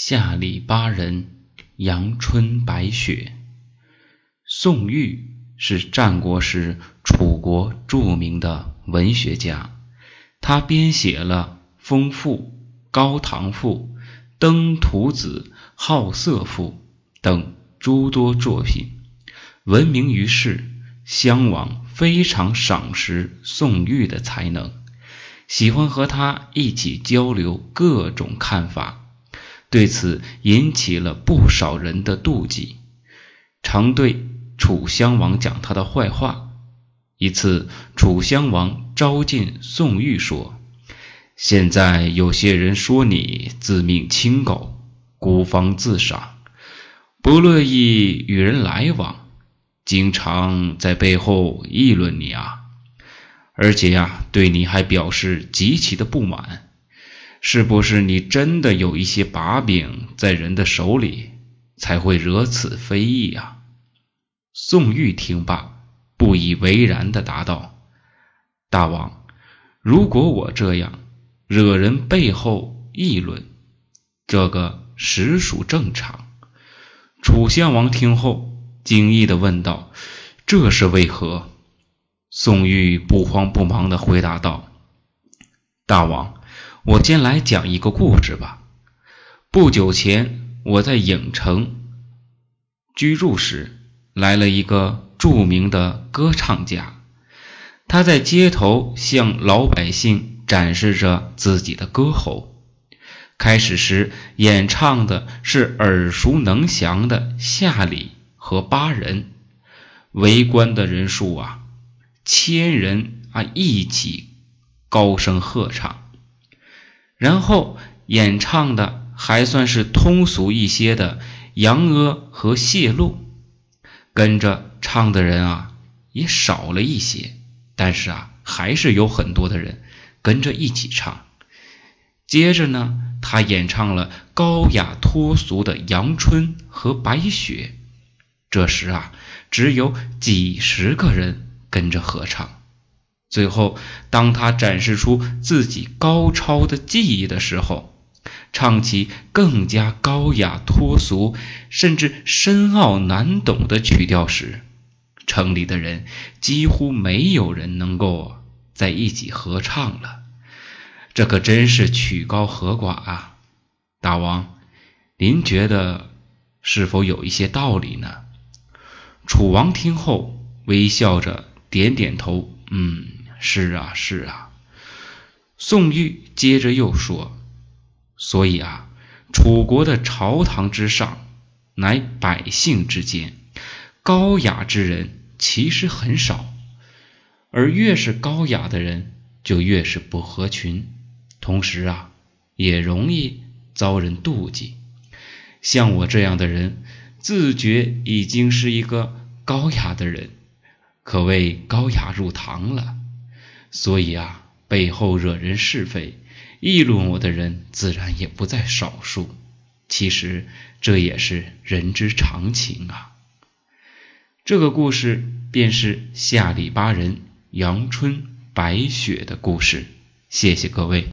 下里巴人，阳春白雪。宋玉是战国时楚国著名的文学家，他编写了《风赋》《高唐赋》《登徒子》《好色赋》等诸多作品，闻名于世。襄王非常赏识宋玉的才能，喜欢和他一起交流各种看法。对此引起了不少人的妒忌，常对楚襄王讲他的坏话。一次，楚襄王召见宋玉说：“现在有些人说你自命清高，孤芳自赏，不乐意与人来往，经常在背后议论你啊，而且呀，对你还表示极其的不满。”是不是你真的有一些把柄在人的手里，才会惹此非议啊？宋玉听罢，不以为然的答道：“大王，如果我这样惹人背后议论，这个实属正常。”楚襄王听后惊异的问道：“这是为何？”宋玉不慌不忙的回答道：“大王。”我先来讲一个故事吧。不久前，我在影城居住时，来了一个著名的歌唱家。他在街头向老百姓展示着自己的歌喉。开始时，演唱的是耳熟能详的《夏里》和《巴人》，围观的人数啊，千人啊，一起高声喝唱。然后演唱的还算是通俗一些的《杨阿》和《谢露》，跟着唱的人啊也少了一些，但是啊还是有很多的人跟着一起唱。接着呢，他演唱了高雅脱俗的《阳春》和《白雪》，这时啊只有几十个人跟着合唱。最后，当他展示出自己高超的技艺的时候，唱起更加高雅脱俗，甚至深奥难懂的曲调时，城里的人几乎没有人能够在一起合唱了。这可真是曲高和寡啊！大王，您觉得是否有一些道理呢？楚王听后微笑着点点头，嗯。是啊，是啊。宋玉接着又说：“所以啊，楚国的朝堂之上，乃百姓之间，高雅之人其实很少，而越是高雅的人，就越是不合群，同时啊，也容易遭人妒忌。像我这样的人，自觉已经是一个高雅的人，可谓高雅入堂了。”所以啊，背后惹人是非、议论我的人，自然也不在少数。其实这也是人之常情啊。这个故事便是下里巴人阳春白雪的故事。谢谢各位。